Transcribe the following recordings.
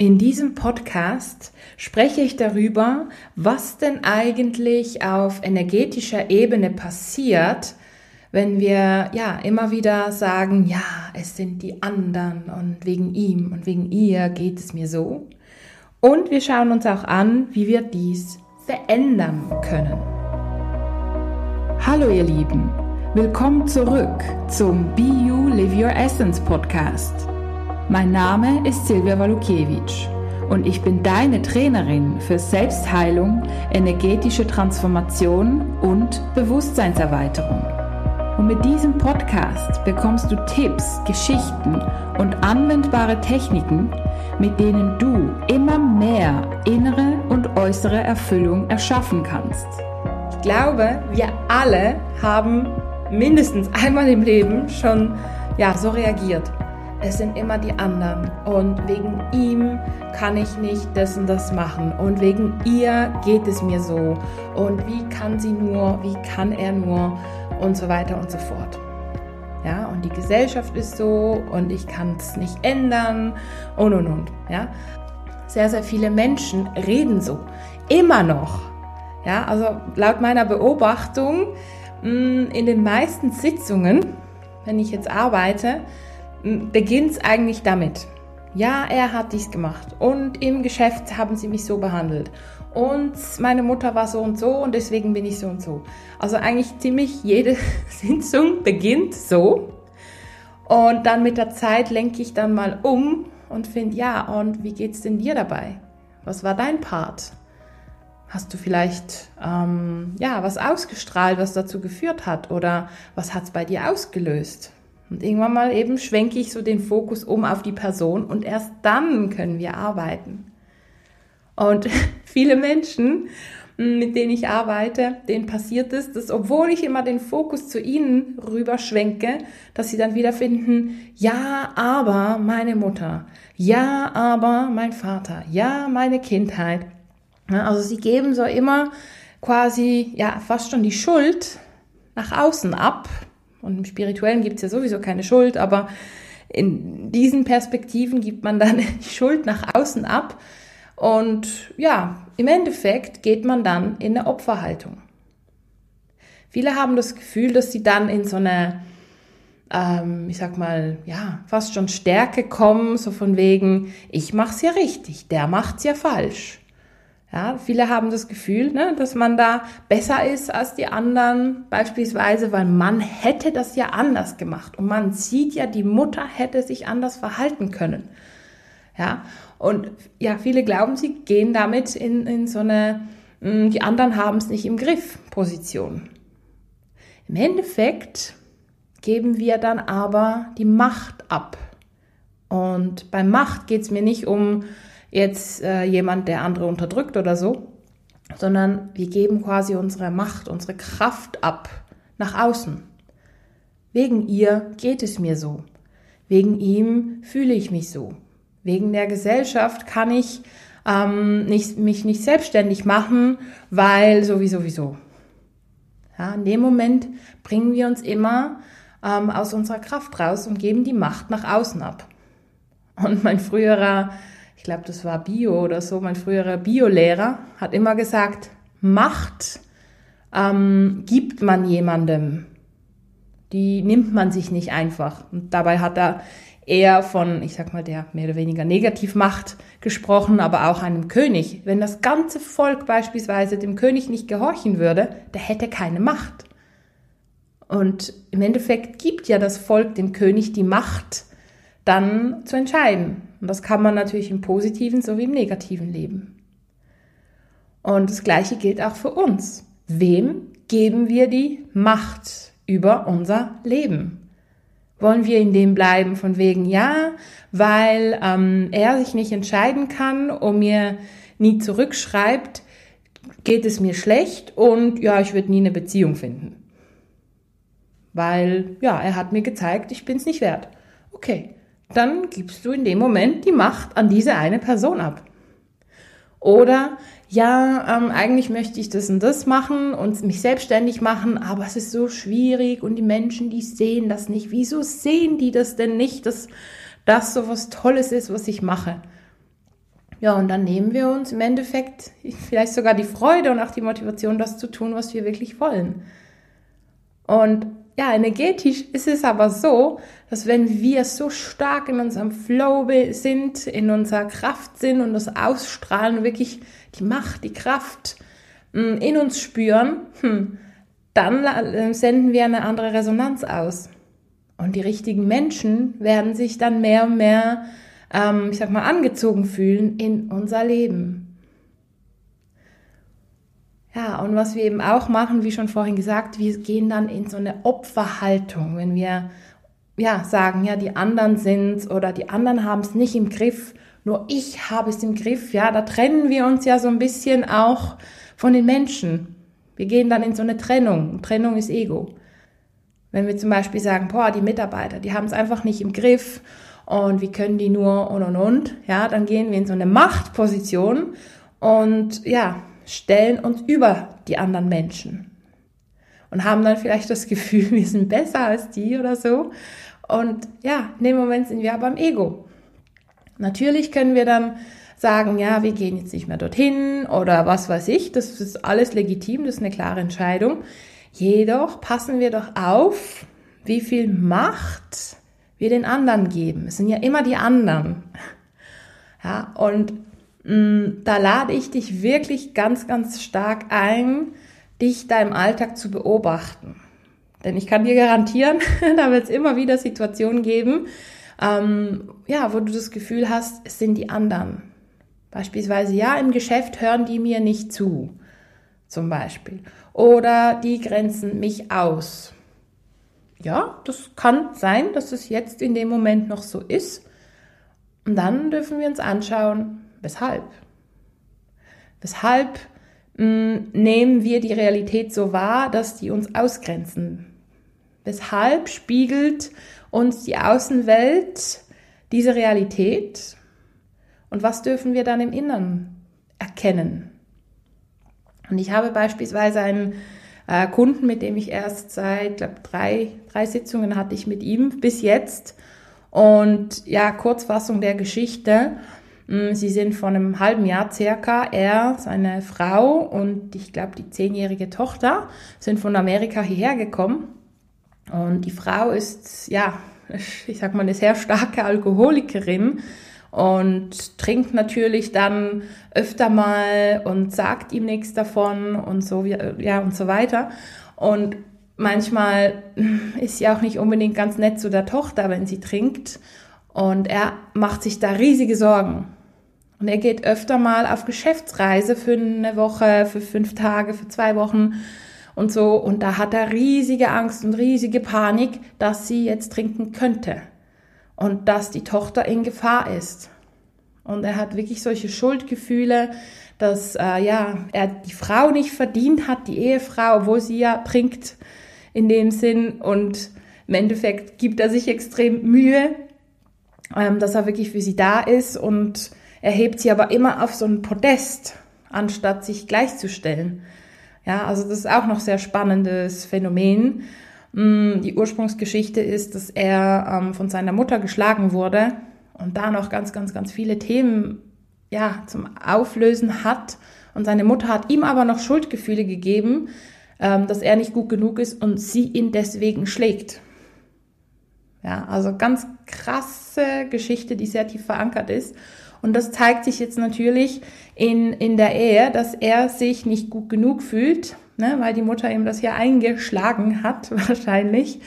In diesem Podcast spreche ich darüber, was denn eigentlich auf energetischer Ebene passiert, wenn wir ja immer wieder sagen, ja, es sind die anderen und wegen ihm und wegen ihr geht es mir so. Und wir schauen uns auch an, wie wir dies verändern können. Hallo ihr Lieben, willkommen zurück zum Be You Live Your Essence Podcast. Mein Name ist Silvia Walukiewicz und ich bin deine Trainerin für Selbstheilung, energetische Transformation und Bewusstseinserweiterung. Und mit diesem Podcast bekommst du Tipps, Geschichten und anwendbare Techniken, mit denen du immer mehr innere und äußere Erfüllung erschaffen kannst. Ich glaube, wir alle haben mindestens einmal im Leben schon ja, so reagiert es sind immer die anderen und wegen ihm kann ich nicht das und das machen und wegen ihr geht es mir so und wie kann sie nur, wie kann er nur und so weiter und so fort. Ja, und die Gesellschaft ist so und ich kann es nicht ändern und und und. Ja, sehr, sehr viele Menschen reden so. Immer noch. Ja, also laut meiner Beobachtung mm, in den meisten Sitzungen, wenn ich jetzt arbeite, beginnt es eigentlich damit. Ja, er hat dies gemacht und im Geschäft haben sie mich so behandelt und meine Mutter war so und so und deswegen bin ich so und so. Also eigentlich ziemlich jede Sitzung beginnt so und dann mit der Zeit lenke ich dann mal um und finde, ja, und wie geht's denn dir dabei? Was war dein Part? Hast du vielleicht ähm, ja was ausgestrahlt, was dazu geführt hat oder was hat es bei dir ausgelöst? Und irgendwann mal eben schwenke ich so den Fokus um auf die Person und erst dann können wir arbeiten. Und viele Menschen, mit denen ich arbeite, denen passiert es, dass obwohl ich immer den Fokus zu ihnen rüberschwenke, dass sie dann wieder finden, ja, aber meine Mutter, ja, aber mein Vater, ja, meine Kindheit. Also sie geben so immer quasi, ja, fast schon die Schuld nach außen ab, und im Spirituellen gibt es ja sowieso keine Schuld, aber in diesen Perspektiven gibt man dann die Schuld nach außen ab. Und ja, im Endeffekt geht man dann in eine Opferhaltung. Viele haben das Gefühl, dass sie dann in so eine, ähm, ich sag mal, ja, fast schon Stärke kommen, so von wegen, ich mach's ja richtig, der macht's ja falsch. Ja, viele haben das Gefühl, ne, dass man da besser ist als die anderen, beispielsweise, weil man hätte das ja anders gemacht und man sieht ja, die Mutter hätte sich anders verhalten können. Ja, und ja, viele glauben, sie gehen damit in, in so eine, hm, die anderen haben es nicht im Griff Position. Im Endeffekt geben wir dann aber die Macht ab. Und bei Macht geht es mir nicht um, jetzt äh, jemand, der andere unterdrückt oder so, sondern wir geben quasi unsere Macht, unsere Kraft ab nach außen. Wegen ihr geht es mir so. Wegen ihm fühle ich mich so. Wegen der Gesellschaft kann ich ähm, nicht, mich nicht selbstständig machen, weil sowieso, sowieso. Ja, in dem Moment bringen wir uns immer ähm, aus unserer Kraft raus und geben die Macht nach außen ab. Und mein früherer ich glaube, das war Bio oder so, mein früherer Biolehrer hat immer gesagt, Macht ähm, gibt man jemandem, die nimmt man sich nicht einfach. Und dabei hat er eher von, ich sag mal, der mehr oder weniger Negativmacht gesprochen, aber auch einem König. Wenn das ganze Volk beispielsweise dem König nicht gehorchen würde, der hätte keine Macht. Und im Endeffekt gibt ja das Volk dem König die Macht, dann zu entscheiden. Und das kann man natürlich im positiven sowie im negativen Leben. Und das Gleiche gilt auch für uns. Wem geben wir die Macht über unser Leben? Wollen wir in dem bleiben von wegen ja, weil ähm, er sich nicht entscheiden kann und mir nie zurückschreibt, geht es mir schlecht und ja, ich würde nie eine Beziehung finden. Weil ja, er hat mir gezeigt, ich bin es nicht wert. Okay, dann gibst du in dem Moment die Macht an diese eine Person ab. Oder ja, ähm, eigentlich möchte ich das und das machen und mich selbstständig machen, aber es ist so schwierig und die Menschen, die sehen das nicht. Wieso sehen die das denn nicht, dass das so was Tolles ist, was ich mache? Ja, und dann nehmen wir uns im Endeffekt vielleicht sogar die Freude und auch die Motivation, das zu tun, was wir wirklich wollen. Und ja, energetisch ist es aber so, dass wenn wir so stark in unserem Flow sind, in unserer Kraft sind und das ausstrahlen, wirklich die Macht, die Kraft mm, in uns spüren, hm, dann äh, senden wir eine andere Resonanz aus. Und die richtigen Menschen werden sich dann mehr und mehr, ähm, ich sag mal, angezogen fühlen in unser Leben. Ja, und was wir eben auch machen, wie schon vorhin gesagt, wir gehen dann in so eine Opferhaltung, wenn wir ja sagen, ja, die anderen sind's oder die anderen haben es nicht im Griff, nur ich habe es im Griff, ja, da trennen wir uns ja so ein bisschen auch von den Menschen. Wir gehen dann in so eine Trennung. Trennung ist Ego. Wenn wir zum Beispiel sagen, boah, die Mitarbeiter, die haben es einfach nicht im Griff und wie können die nur und und und, ja, dann gehen wir in so eine Machtposition und ja, stellen uns über die anderen Menschen und haben dann vielleicht das Gefühl, wir sind besser als die oder so. Und ja, in dem Moment sind wir aber im Ego. Natürlich können wir dann sagen, ja, wir gehen jetzt nicht mehr dorthin oder was weiß ich, das ist alles legitim, das ist eine klare Entscheidung. Jedoch passen wir doch auf, wie viel Macht wir den anderen geben. Es sind ja immer die anderen. Ja, und da lade ich dich wirklich ganz, ganz stark ein, dich da im Alltag zu beobachten. Denn ich kann dir garantieren, da wird es immer wieder Situationen geben, ähm, ja, wo du das Gefühl hast, es sind die anderen. Beispielsweise, ja, im Geschäft hören die mir nicht zu, zum Beispiel oder die grenzen mich aus. Ja, das kann sein, dass es jetzt in dem Moment noch so ist. Und dann dürfen wir uns anschauen, weshalb. Weshalb mh, hm, nehmen wir die Realität so wahr, dass die uns ausgrenzen? Weshalb spiegelt uns die Außenwelt diese Realität? Und was dürfen wir dann im Inneren erkennen? Und ich habe beispielsweise einen äh, Kunden, mit dem ich erst seit, glaube drei, drei Sitzungen hatte ich mit ihm bis jetzt. Und ja, Kurzfassung der Geschichte. Mm, sie sind vor einem halben Jahr circa, er, seine Frau und ich glaube die zehnjährige Tochter sind von Amerika hierher gekommen. Und die Frau ist, ja, ich sag mal, eine sehr starke Alkoholikerin und trinkt natürlich dann öfter mal und sagt ihm nichts davon und so, ja, und so weiter. Und manchmal ist sie auch nicht unbedingt ganz nett zu der Tochter, wenn sie trinkt. Und er macht sich da riesige Sorgen. Und er geht öfter mal auf Geschäftsreise für eine Woche, für fünf Tage, für zwei Wochen und so. Und da hat er riesige Angst und riesige Panik, dass sie jetzt trinken könnte und dass die Tochter in Gefahr ist. Und er hat wirklich solche Schuldgefühle, dass äh, ja, er die Frau nicht verdient hat, die Ehefrau, obwohl sie ja trinkt in dem Sinn. Und im Endeffekt gibt er sich extrem Mühe, ähm, dass er wirklich für sie da ist und er hebt sie aber immer auf so ein Podest, anstatt sich gleichzustellen. Ja, also das ist auch noch sehr spannendes Phänomen. Mm, die Ursprungsgeschichte ist, dass er ähm, von seiner Mutter geschlagen wurde und da noch ganz, ganz, ganz viele Themen ja, zum Auflösen hat. Und seine Mutter hat ihm aber noch Schuldgefühle gegeben, ähm, dass er nicht gut genug ist und sie ihn deswegen schlägt. Ja, also ganz krasse Geschichte, die sehr tief verankert ist. Und das zeigt sich jetzt natürlich in, in der Ehe, dass er sich nicht gut genug fühlt, ne, weil die Mutter ihm das hier eingeschlagen hat, wahrscheinlich,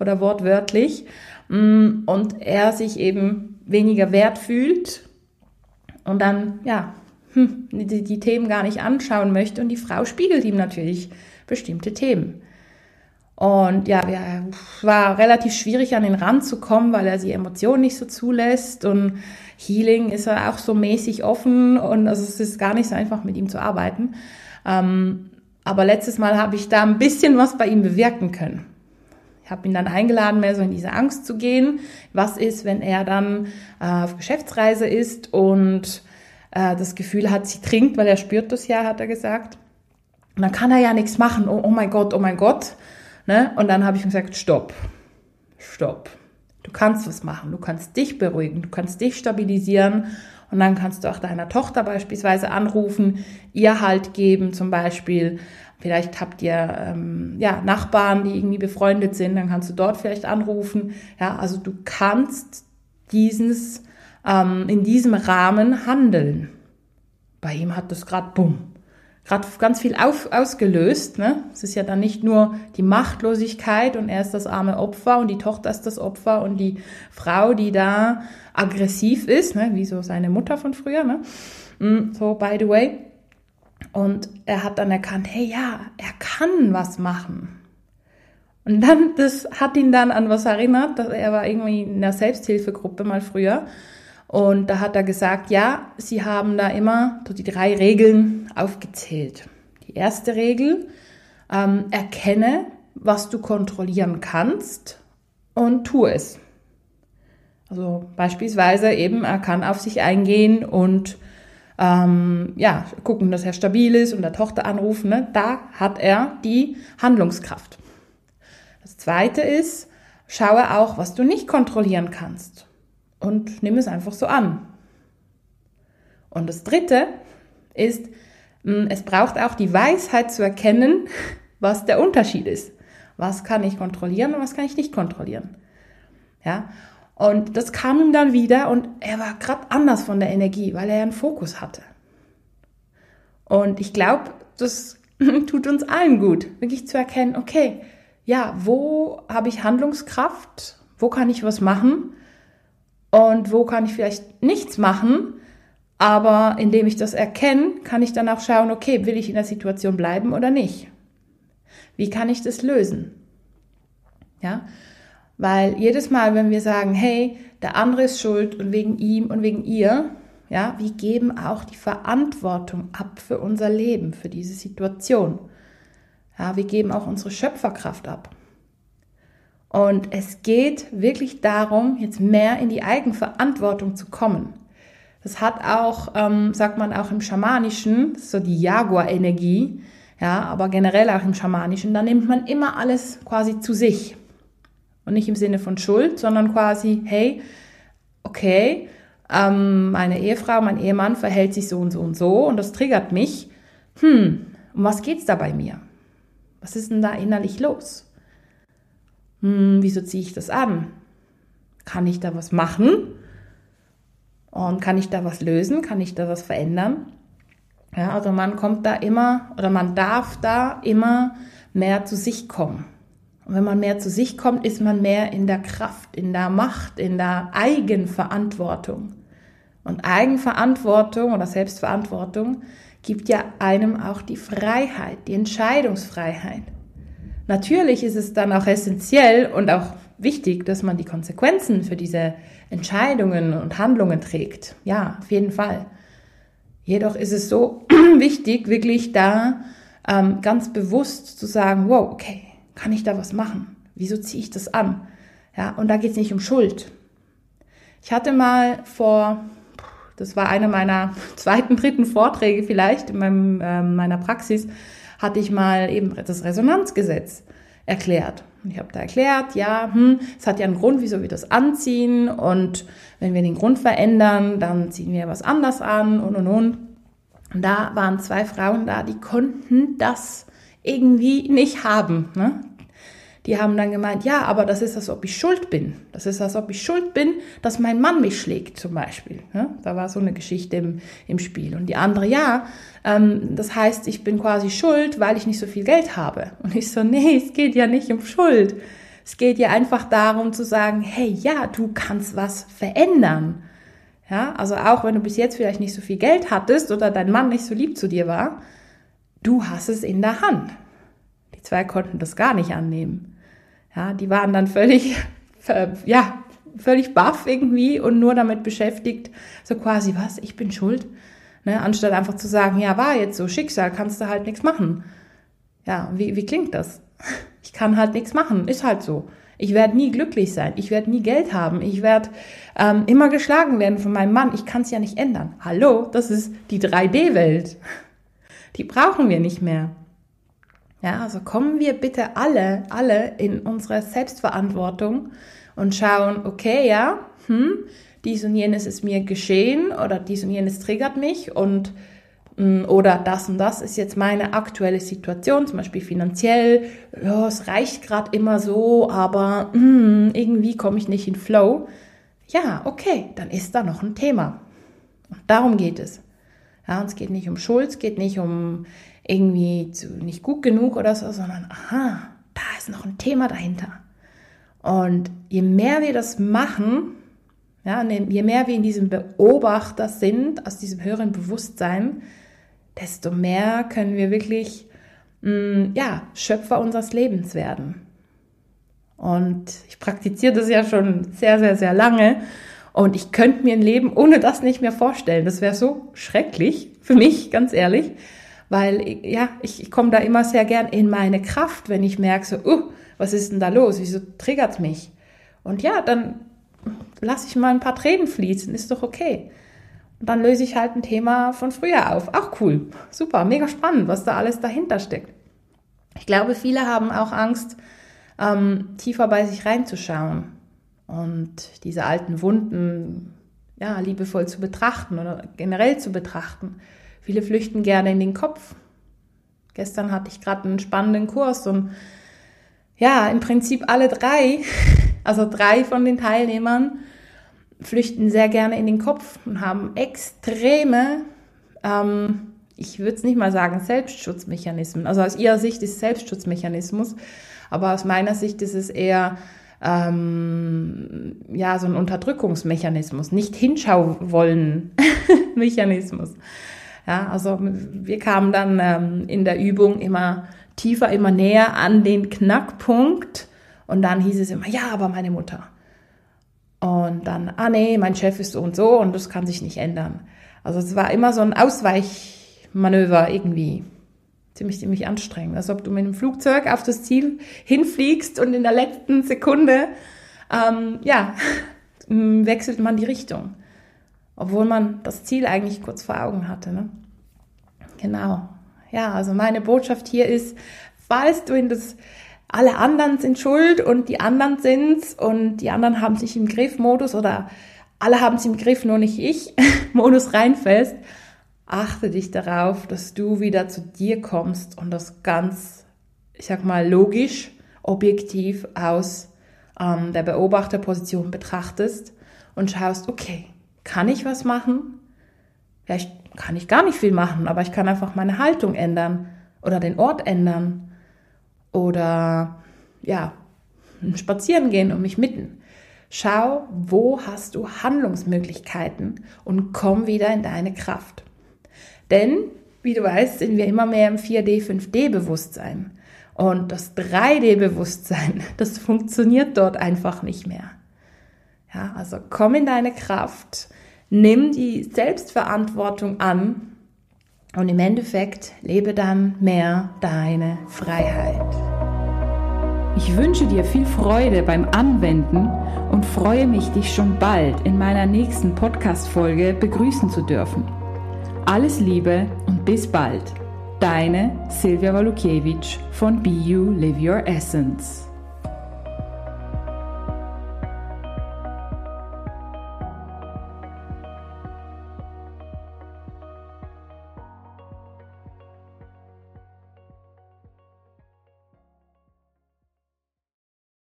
oder wortwörtlich. Mm, und er sich eben weniger wert fühlt und dann, ja, hm, die, die Themen gar nicht anschauen möchte. Und die Frau spiegelt ihm natürlich bestimmte Themen. Und ja, ja, war relativ schwierig an den Rand zu kommen, weil er die Emotionen nicht so zulässt und Healing ist er auch so mäßig offen und also es ist gar nicht so einfach mit ihm zu arbeiten. Ähm, aber letztes Mal habe ich da ein bisschen was bei ihm bewirken können. Ich habe ihn dann eingeladen, mehr so in diese Angst zu gehen. Was ist, wenn er dann äh, auf Geschäftsreise ist und äh, das Gefühl hat, sie trinkt, weil er spürt das ja, hat er gesagt. Und dann kann er ja nichts machen. Oh, oh mein Gott, oh mein Gott. Ne? Und dann habe ich gesagt, stopp, stopp. Du kannst was machen. Du kannst dich beruhigen, du kannst dich stabilisieren Und dann kannst du auch deiner Tochter beispielsweise anrufen, ihr Halt geben zum Beispiel. Vielleicht habt ihr ähm, ja, Nachbarn, die irgendwie befreundet sind, dann kannst du dort vielleicht anrufen. Ja, also du kannst dieses, ähm, in diesem Rahmen handeln. Bei ihm hat das gerade bumm, gerade ganz viel auf, ausgelöst. Ne? Es ist ja dann nicht nur die Machtlosigkeit und er ist das arme Opfer und die Tochter ist das Opfer und die Frau, die da aggressiv ist, ne? wie so seine Mutter von früher. Ne? Mm, so, by the way. Und er hat dann erkannt, hey ja, er kann was machen. Und dann, das hat ihn dann an was erinnert, dass er war irgendwie in der Selbsthilfegruppe mal früher. Und da hat er gesagt, ja, sie haben da immer die drei Regeln aufgezählt. Die erste Regel, ähm, erkenne, was du kontrollieren kannst und tu es. Also beispielsweise eben, er kann auf sich eingehen und ähm, ja, gucken, dass er stabil ist und der Tochter anrufen. Ne? Da hat er die Handlungskraft. Das zweite ist, schaue auch, was du nicht kontrollieren kannst und nimm es einfach so an. Und das dritte ist, hm, es braucht auch die Weisheit zu erkennen, was der Unterschied ist. Was kann ich kontrollieren und was kann ich nicht kontrollieren. Ja, und das kam ihm dann wieder und er war gerade anders von der Energie, weil er einen Fokus hatte. Und ich glaube, das tut uns allen gut, wirklich zu erkennen, okay, ja, wo habe ich Handlungskraft? Wo kann ich was machen? Und wo kann ich vielleicht nichts machen? Aber indem ich das erkenne, kann ich dann auch schauen, okay, will ich in der Situation bleiben oder nicht? Wie kann ich das lösen? Ja, weil jedes Mal, wenn wir sagen, hey, der andere ist schuld und wegen ihm und wegen ihr, ja, wir geben auch die Verantwortung ab für unser Leben, für diese Situation. Ja, wir geben auch unsere Schöpferkraft ab. Und es geht wirklich darum, jetzt mehr in die Eigenverantwortung zu kommen. Das hat auch, ähm, sagt man auch im Schamanischen, so die Jaguar-Energie, ja, aber generell auch im Schamanischen, da nimmt man immer alles quasi zu sich. Und nicht im Sinne von Schuld, sondern quasi, hey, okay, ähm, meine Ehefrau, mein Ehemann verhält sich so und so und so und das triggert mich. Hm, um was geht's da bei mir? Was ist denn da innerlich los? Hm, wieso ziehe ich das an? Kann ich da was machen? Und kann ich da was lösen? Kann ich da was verändern? Ja, also man kommt da immer oder man darf da immer mehr zu sich kommen. Und wenn man mehr zu sich kommt, ist man mehr in der Kraft, in der Macht, in der Eigenverantwortung. Und Eigenverantwortung oder Selbstverantwortung gibt ja einem auch die Freiheit, die Entscheidungsfreiheit. Natürlich ist es dann auch essentiell und auch wichtig, dass man die Konsequenzen für diese Entscheidungen und Handlungen trägt. Ja, auf jeden Fall. Jedoch ist es so wichtig, wirklich da ähm, ganz bewusst zu sagen, wow, okay, kann ich da was machen? Wieso ziehe ich das an? Ja, und da geht es nicht um Schuld. Ich hatte mal vor, das war einer meiner zweiten, dritten Vorträge vielleicht in meinem, äh, meiner Praxis, hatte ich mal eben das Resonanzgesetz erklärt. Und ich habe da erklärt, ja, hm, es hat ja einen Grund, wieso wir das anziehen und wenn wir den Grund verändern, dann ziehen wir was anders an und und und. Und da waren zwei Frauen da, die konnten das irgendwie nicht haben. Ne? Die haben dann gemeint, ja, aber das ist, als ob ich schuld bin. Das ist, als ob ich schuld bin, dass mein Mann mich schlägt, zum Beispiel. Ne? Da war so eine Geschichte im, im Spiel. Und die andere, ja, ähm, das heißt, ich bin quasi schuld, weil ich nicht so viel Geld habe. Und ich so, nee, es geht ja nicht um Schuld. Es geht ja einfach darum zu sagen, hey, ja, du kannst was verändern. Ja, also auch wenn du bis jetzt vielleicht nicht so viel Geld hattest oder dein Mann nicht so lieb zu dir war, du hast es in der Hand. Die zwei konnten das gar nicht annehmen. Ja, die waren dann völlig, ja, völlig baff irgendwie und nur damit beschäftigt, so quasi, was, ich bin schuld? Ne, anstatt einfach zu sagen, ja, war jetzt so, Schicksal, kannst du halt nichts machen. Ja, wie, wie klingt das? Ich kann halt nichts machen, ist halt so. Ich werde nie glücklich sein, ich werde nie Geld haben, ich werde ähm, immer geschlagen werden von meinem Mann, ich kann es ja nicht ändern. Hallo, das ist die 3D-Welt. Die brauchen wir nicht mehr. Ja, also kommen wir bitte alle, alle in unsere Selbstverantwortung und schauen, okay, ja, hm, dies und jenes ist mir geschehen oder dies und jenes triggert mich und mm, oder das und das ist jetzt meine aktuelle Situation, zum Beispiel finanziell, ja, es reicht gerade immer so, aber mm, irgendwie komme ich nicht in Flow. Ja, okay, dann ist da noch ein Thema. Und darum geht es. Ja, und es geht nicht um Schuld, es geht nicht um irgendwie zu, nicht gut genug oder so, sondern aha, da ist noch ein Thema dahinter. Und je mehr wir das machen, ja, je mehr wir in diesem Beobachter sind, aus diesem höheren Bewusstsein, desto mehr können wir wirklich mh, mm, ja, Schöpfer unseres Lebens werden. Und ich praktiziere das ja schon sehr, sehr, sehr lange. Und ich könnte mir ein Leben ohne das nicht mehr vorstellen. Das wäre so schrecklich für mich, ganz ehrlich. Weil, ja, ich, ich komme da immer sehr gern in meine Kraft, wenn ich merke, so, uh, was ist denn da los? Wieso triggert mich? Und ja, dann lasse ich mal ein paar Tränen fließen, ist doch okay. Und dann löse ich halt ein Thema von früher auf. Auch cool. Super, mega spannend, was da alles dahinter steckt. Ich glaube, viele haben auch Angst, ähm, tiefer bei sich reinzuschauen und diese alten Wunden ja, liebevoll zu betrachten oder generell zu betrachten. Viele flüchten gerne in den Kopf. Gestern hatte ich gerade einen spannenden Kurs und ja, im Prinzip alle drei, also drei von den Teilnehmern, flüchten sehr gerne in den Kopf und haben extreme, ähm, ich würde es nicht mal sagen, Selbstschutzmechanismen. Also aus ihrer Sicht ist Selbstschutzmechanismus, aber aus meiner Sicht ist es eher ähm, ja so ein Unterdrückungsmechanismus, nicht hinschau wollen Mechanismus. Ja, also wir kamen dann ähm, in der Übung immer tiefer, immer näher an den Knackpunkt und dann hieß es immer, ja, aber meine Mutter. Und dann, ah nee, mein Chef ist so und so und das kann sich nicht ändern. Also es war immer so ein Ausweichmanöver irgendwie ziemlich, ziemlich anstrengend. Als ob du mit einem Flugzeug auf das Ziel hinfliegst und in der letzten Sekunde, ähm, ja, wechselt man die Richtung. Obwohl man das Ziel eigentlich kurz vor Augen hatte. Ne? Genau. Ja, also meine Botschaft hier ist, falls du in das, alle anderen sind schuld und die anderen sind's und die anderen haben sich im Griff-Modus oder alle haben es im Griff, nur nicht ich, Modus reinfällst, achte dich darauf, dass du wieder zu dir kommst und das ganz, ich sag mal, logisch, objektiv aus ähm, der Beobachterposition betrachtest und schaust, okay, kann ich was machen? Vielleicht kann ich gar nicht viel machen, aber ich kann einfach meine Haltung ändern oder den Ort ändern oder ja, spazieren gehen und mich mitten. Schau, wo hast du Handlungsmöglichkeiten und komm wieder in deine Kraft. Denn, wie du weißt, sind wir immer mehr im 4D, 5D-Bewusstsein. Und das 3D-Bewusstsein, das funktioniert dort einfach nicht mehr. Ja, also komm in deine Kraft, nimm die Selbstverantwortung an und im Endeffekt lebe dann mehr deine Freiheit. Ich wünsche dir viel Freude beim Anwenden und freue mich, dich schon bald in meiner nächsten Podcast-Folge begrüßen zu dürfen. Alles Liebe und bis bald. Deine Silvia Walukiewicz von Be You Live Your Essence.